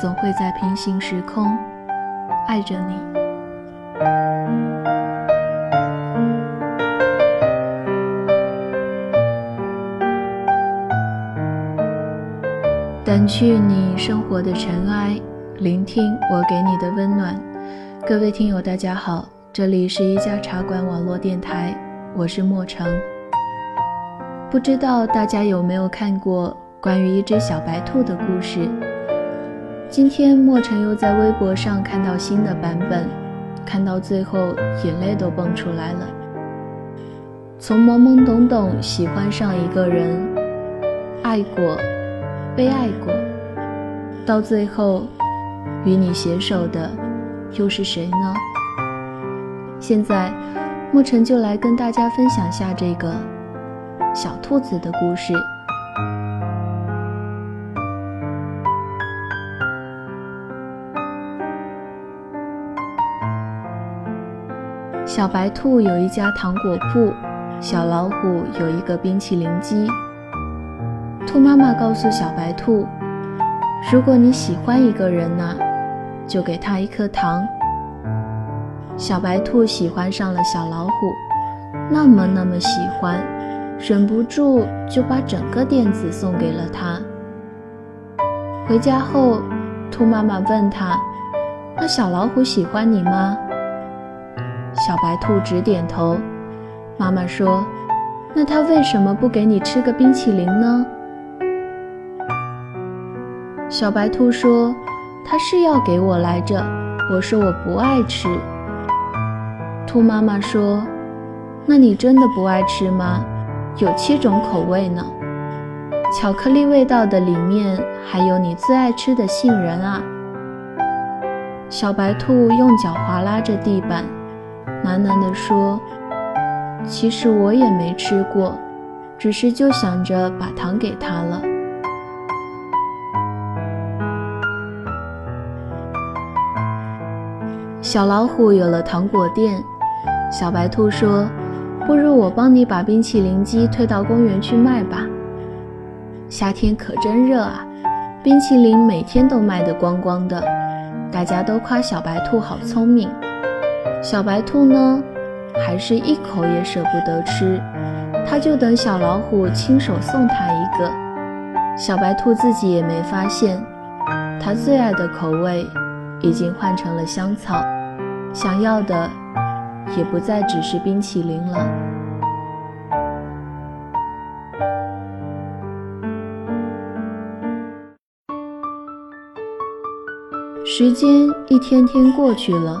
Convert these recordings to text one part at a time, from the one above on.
总会在平行时空爱着你。掸去你生活的尘埃，聆听我给你的温暖。各位听友，大家好，这里是一家茶馆网络电台，我是莫成。不知道大家有没有看过关于一只小白兔的故事？今天莫尘又在微博上看到新的版本，看到最后眼泪都蹦出来了。从懵懵懂懂喜欢上一个人，爱过，被爱过，到最后与你携手的又是谁呢？现在莫尘就来跟大家分享下这个。小兔子的故事。小白兔有一家糖果铺，小老虎有一个冰淇淋机。兔妈妈告诉小白兔：“如果你喜欢一个人呢，就给他一颗糖。”小白兔喜欢上了小老虎，那么那么喜欢。忍不住就把整个垫子送给了他。回家后，兔妈妈问他：“那小老虎喜欢你吗？”小白兔直点头。妈妈说：“那他为什么不给你吃个冰淇淋呢？”小白兔说：“他是要给我来着，我说我不爱吃。”兔妈妈说：“那你真的不爱吃吗？”有七种口味呢，巧克力味道的里面还有你最爱吃的杏仁啊。小白兔用脚划拉着地板，喃喃地说：“其实我也没吃过，只是就想着把糖给他了。”小老虎有了糖果店，小白兔说。不如我帮你把冰淇淋机推到公园去卖吧。夏天可真热啊，冰淇淋每天都卖得光光的，大家都夸小白兔好聪明。小白兔呢，还是一口也舍不得吃，它就等小老虎亲手送它一个。小白兔自己也没发现，它最爱的口味已经换成了香草，想要的。也不再只是冰淇淋了。时间一天天过去了，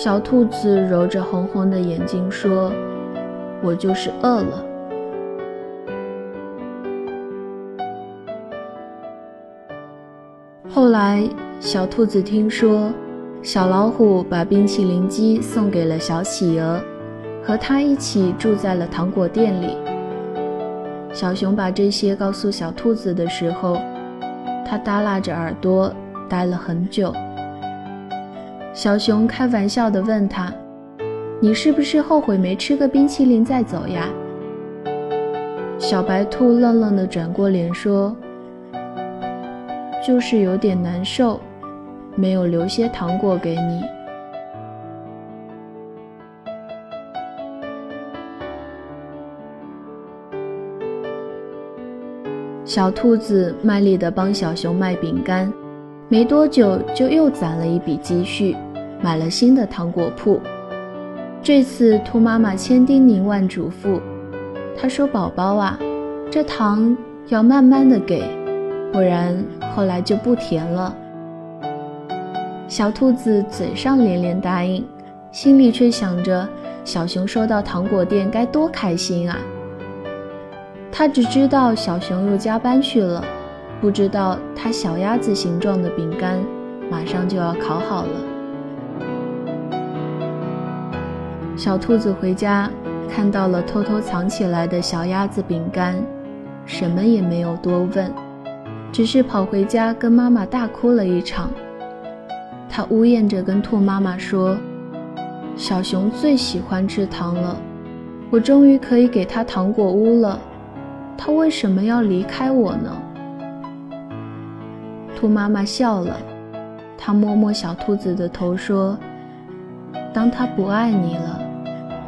小兔子揉着红红的眼睛说：“我就是饿了。”后来，小兔子听说小老虎把冰淇淋机送给了小企鹅。和他一起住在了糖果店里。小熊把这些告诉小兔子的时候，它耷拉着耳朵待了很久。小熊开玩笑地问他：“你是不是后悔没吃个冰淇淋再走呀？”小白兔愣愣地转过脸说：“就是有点难受，没有留些糖果给你。”小兔子卖力地帮小熊卖饼干，没多久就又攒了一笔积蓄，买了新的糖果铺。这次兔妈妈千叮咛万嘱咐，她说：“宝宝啊，这糖要慢慢的给，不然后来就不甜了。”小兔子嘴上连连答应，心里却想着小熊收到糖果店该多开心啊。他只知道小熊又加班去了，不知道他小鸭子形状的饼干马上就要烤好了。小兔子回家，看到了偷偷藏起来的小鸭子饼干，什么也没有多问，只是跑回家跟妈妈大哭了一场。它呜咽着跟兔妈妈说：“小熊最喜欢吃糖了，我终于可以给它糖果屋了，它为什么要离开我呢？”兔妈妈笑了，它摸摸小兔子的头说：“当它不爱你了。”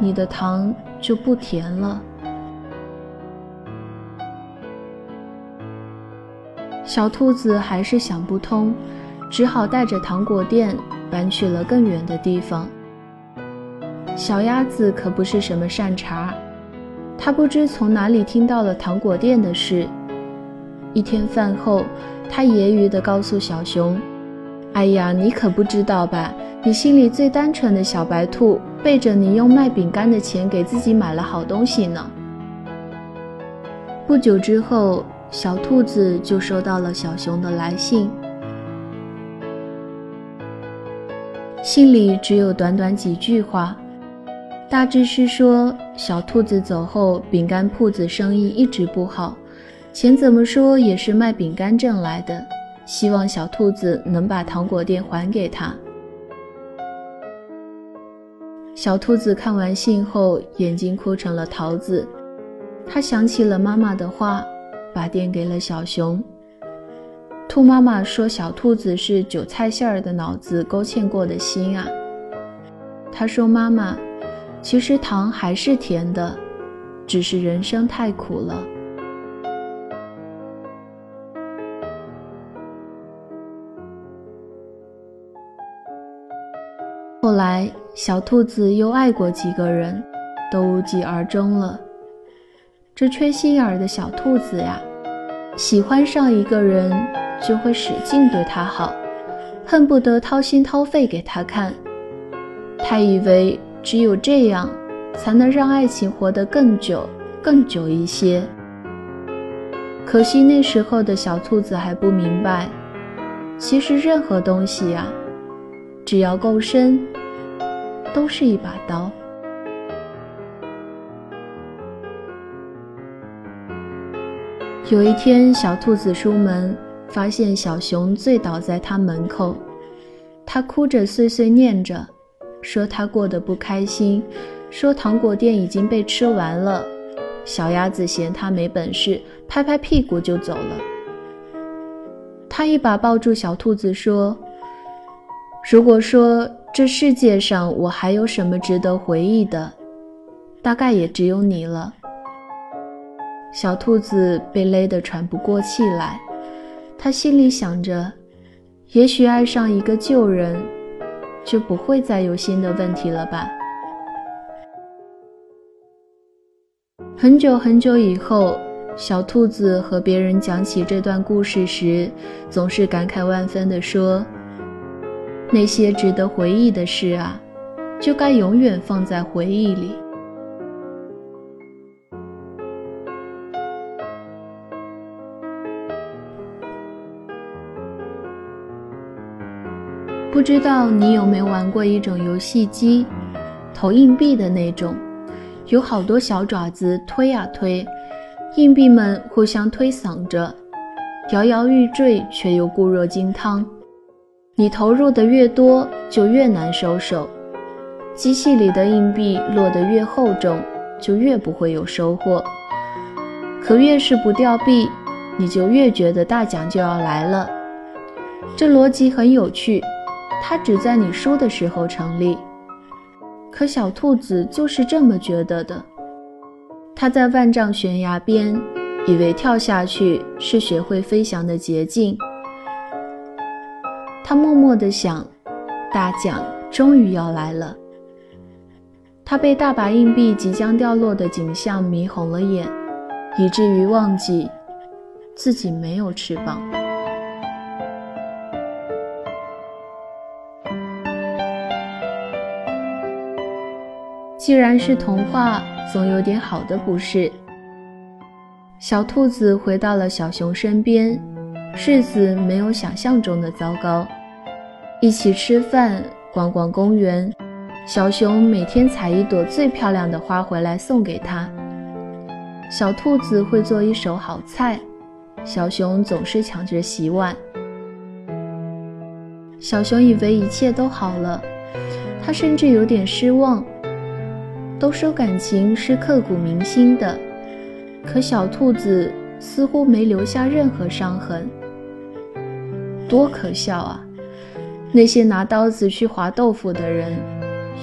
你的糖就不甜了。小兔子还是想不通，只好带着糖果店搬去了更远的地方。小鸭子可不是什么善茬，它不知从哪里听到了糖果店的事。一天饭后，它揶揄地告诉小熊：“哎呀，你可不知道吧？你心里最单纯的小白兔。”背着你用卖饼干的钱给自己买了好东西呢。不久之后，小兔子就收到了小熊的来信，信里只有短短几句话，大致是说小兔子走后，饼干铺子生意一直不好，钱怎么说也是卖饼干挣来的，希望小兔子能把糖果店还给他。小兔子看完信后，眼睛哭成了桃子。他想起了妈妈的话，把店给了小熊。兔妈妈说：“小兔子是韭菜馅儿的脑子勾芡过的心啊。”他说：“妈妈，其实糖还是甜的，只是人生太苦了。”来，小兔子又爱过几个人，都无疾而终了。这缺心眼儿的小兔子呀，喜欢上一个人就会使劲对他好，恨不得掏心掏肺给他看。他以为只有这样，才能让爱情活得更久、更久一些。可惜那时候的小兔子还不明白，其实任何东西呀。只要够深，都是一把刀。有一天，小兔子出门，发现小熊醉倒在它门口，它哭着碎碎念着，说它过得不开心，说糖果店已经被吃完了。小鸭子嫌它没本事，拍拍屁股就走了。它一把抱住小兔子，说。如果说这世界上我还有什么值得回忆的，大概也只有你了。小兔子被勒得喘不过气来，他心里想着，也许爱上一个旧人，就不会再有新的问题了吧。很久很久以后，小兔子和别人讲起这段故事时，总是感慨万分地说。那些值得回忆的事啊，就该永远放在回忆里。不知道你有没有玩过一种游戏机，投硬币的那种，有好多小爪子推啊推，硬币们互相推搡着，摇摇欲坠却又固若金汤。你投入的越多，就越难收手；机器里的硬币落得越厚重，就越不会有收获。可越是不掉币，你就越觉得大奖就要来了。这逻辑很有趣，它只在你输的时候成立。可小兔子就是这么觉得的。它在万丈悬崖边，以为跳下去是学会飞翔的捷径。他默默地想，大奖终于要来了。他被大把硬币即将掉落的景象迷红了眼，以至于忘记自己没有翅膀。既然是童话，总有点好的，不是？小兔子回到了小熊身边，日子没有想象中的糟糕。一起吃饭，逛逛公园，小熊每天采一朵最漂亮的花回来送给他。小兔子会做一手好菜，小熊总是抢着洗碗。小熊以为一切都好了，他甚至有点失望。都说感情是刻骨铭心的，可小兔子似乎没留下任何伤痕。多可笑啊！那些拿刀子去划豆腐的人，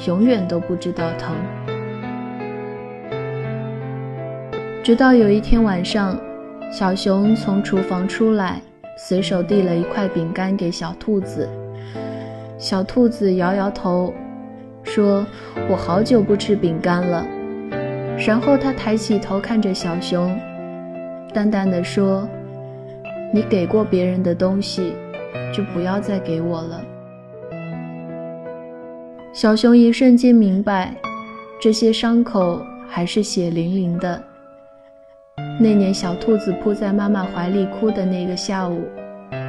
永远都不知道疼。直到有一天晚上，小熊从厨房出来，随手递了一块饼干给小兔子。小兔子摇摇头。说：“我好久不吃饼干了。”然后他抬起头看着小熊，淡淡的说：“你给过别人的东西，就不要再给我了。”小熊一瞬间明白，这些伤口还是血淋淋的。那年小兔子扑在妈妈怀里哭的那个下午，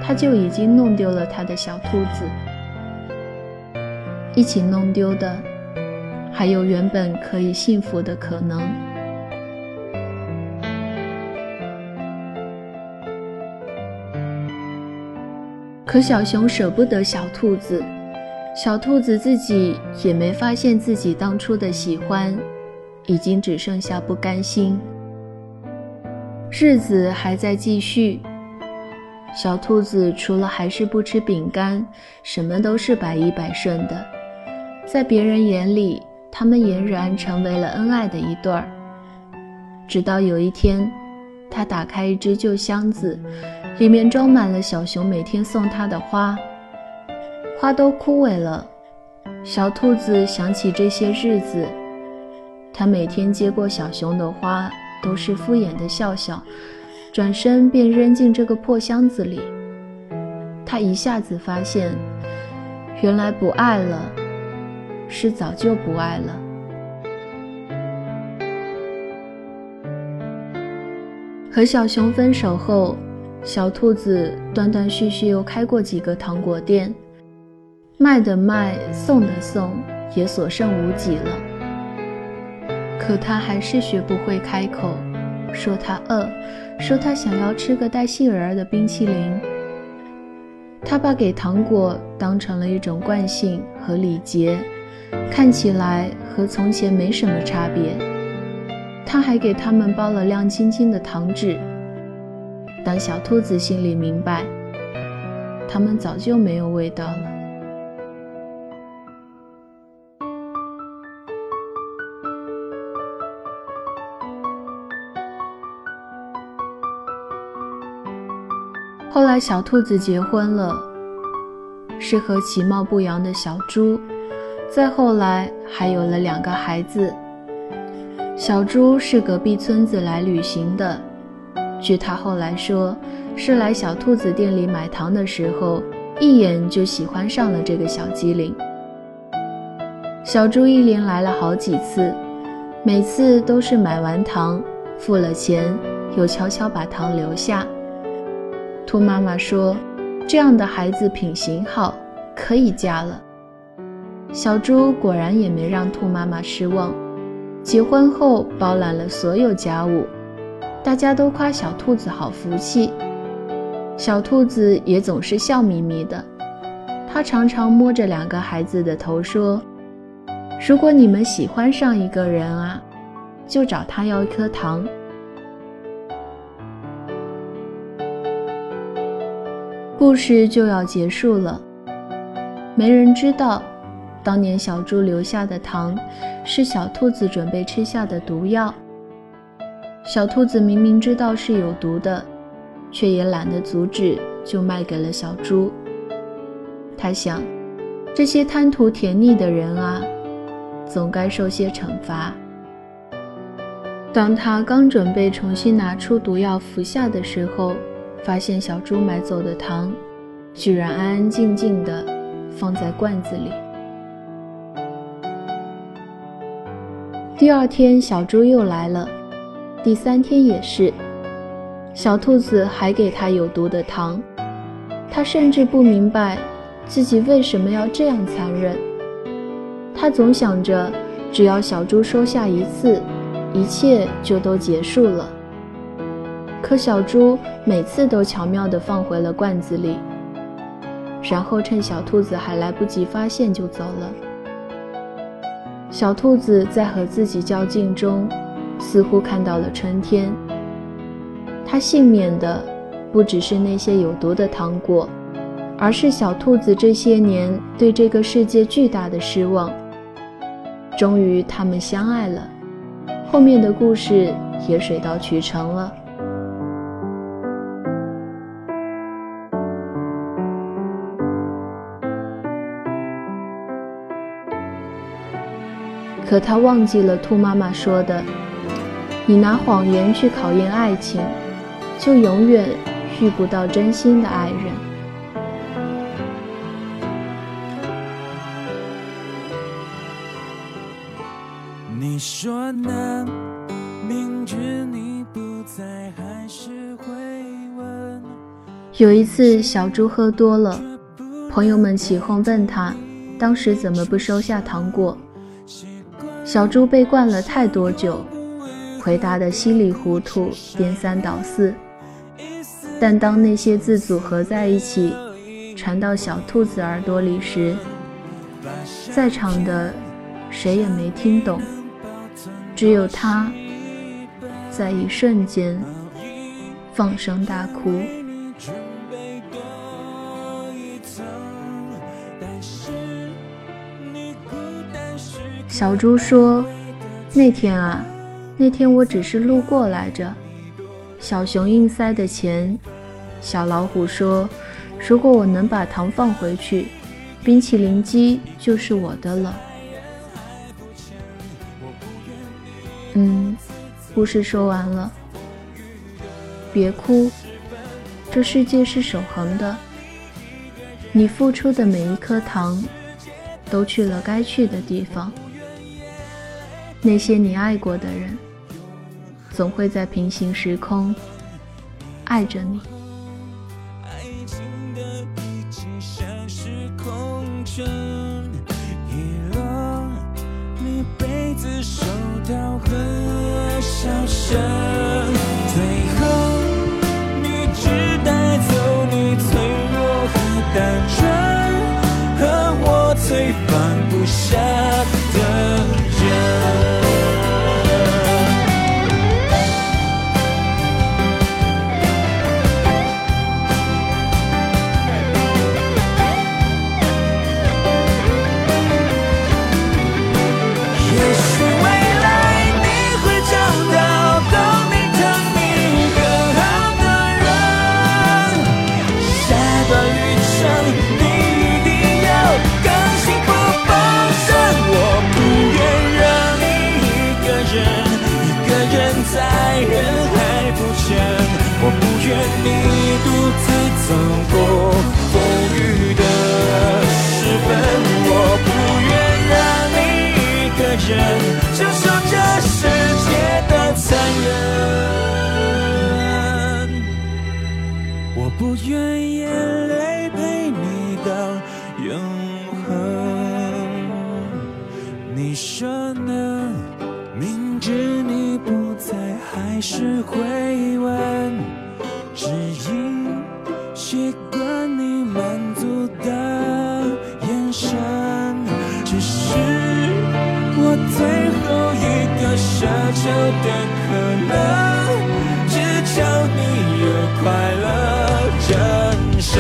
他就已经弄丢了他的小兔子。一起弄丢的，还有原本可以幸福的可能。可小熊舍不得小兔子，小兔子自己也没发现自己当初的喜欢，已经只剩下不甘心。日子还在继续，小兔子除了还是不吃饼干，什么都是百依百顺的。在别人眼里，他们俨然成为了恩爱的一对儿。直到有一天，他打开一只旧箱子，里面装满了小熊每天送他的花，花都枯萎了。小兔子想起这些日子，他每天接过小熊的花，都是敷衍的笑笑，转身便扔进这个破箱子里。他一下子发现，原来不爱了。是早就不爱了。和小熊分手后，小兔子断断续续又开过几个糖果店，卖的卖，送的送，也所剩无几了。可他还是学不会开口，说他饿，说他想要吃个带杏仁儿的冰淇淋。他把给糖果当成了一种惯性和礼节。看起来和从前没什么差别。他还给他们包了亮晶晶的糖纸，但小兔子心里明白，它们早就没有味道了。后来，小兔子结婚了，是和其貌不扬的小猪。再后来，还有了两个孩子。小猪是隔壁村子来旅行的，据他后来说，是来小兔子店里买糖的时候，一眼就喜欢上了这个小机灵。小猪一连来了好几次，每次都是买完糖，付了钱，又悄悄把糖留下。兔妈妈说：“这样的孩子品行好，可以嫁了。”小猪果然也没让兔妈妈失望，结婚后包揽了所有家务，大家都夸小兔子好福气，小兔子也总是笑眯眯的。他常常摸着两个孩子的头说：“如果你们喜欢上一个人啊，就找他要一颗糖。”故事就要结束了，没人知道。当年小猪留下的糖，是小兔子准备吃下的毒药。小兔子明明知道是有毒的，却也懒得阻止，就卖给了小猪。他想，这些贪图甜腻的人啊，总该受些惩罚。当他刚准备重新拿出毒药服下的时候，发现小猪买走的糖，居然安安静静的放在罐子里。第二天，小猪又来了，第三天也是。小兔子还给他有毒的糖，他甚至不明白自己为什么要这样残忍。他总想着，只要小猪收下一次，一切就都结束了。可小猪每次都巧妙地放回了罐子里，然后趁小兔子还来不及发现就走了。小兔子在和自己较劲中，似乎看到了春天。它幸免的不只是那些有毒的糖果，而是小兔子这些年对这个世界巨大的失望。终于，他们相爱了，后面的故事也水到渠成了。可他忘记了兔妈妈说的：“你拿谎言去考验爱情，就永远遇不到真心的爱人。”你说呢？明知你不在，还是会问。有一次，小猪喝多了，朋友们起哄问他，当时怎么不收下糖果？小猪被灌了太多酒，回答的稀里糊涂，颠三倒四。但当那些字组合在一起，传到小兔子耳朵里时，在场的谁也没听懂，只有他在一瞬间放声大哭。小猪说：“那天啊，那天我只是路过来着。”小熊硬塞的钱。小老虎说：“如果我能把糖放回去，冰淇淋机就是我的了。”嗯，故事说完了。别哭，这世界是守恒的。你付出的每一颗糖，都去了该去的地方。那些你爱过的人，总会在平行时空爱着你。呢？明知你不在，还是会问，只因习惯你满足的眼神。只是我最后一个奢求的可能，只求你有快乐。人生，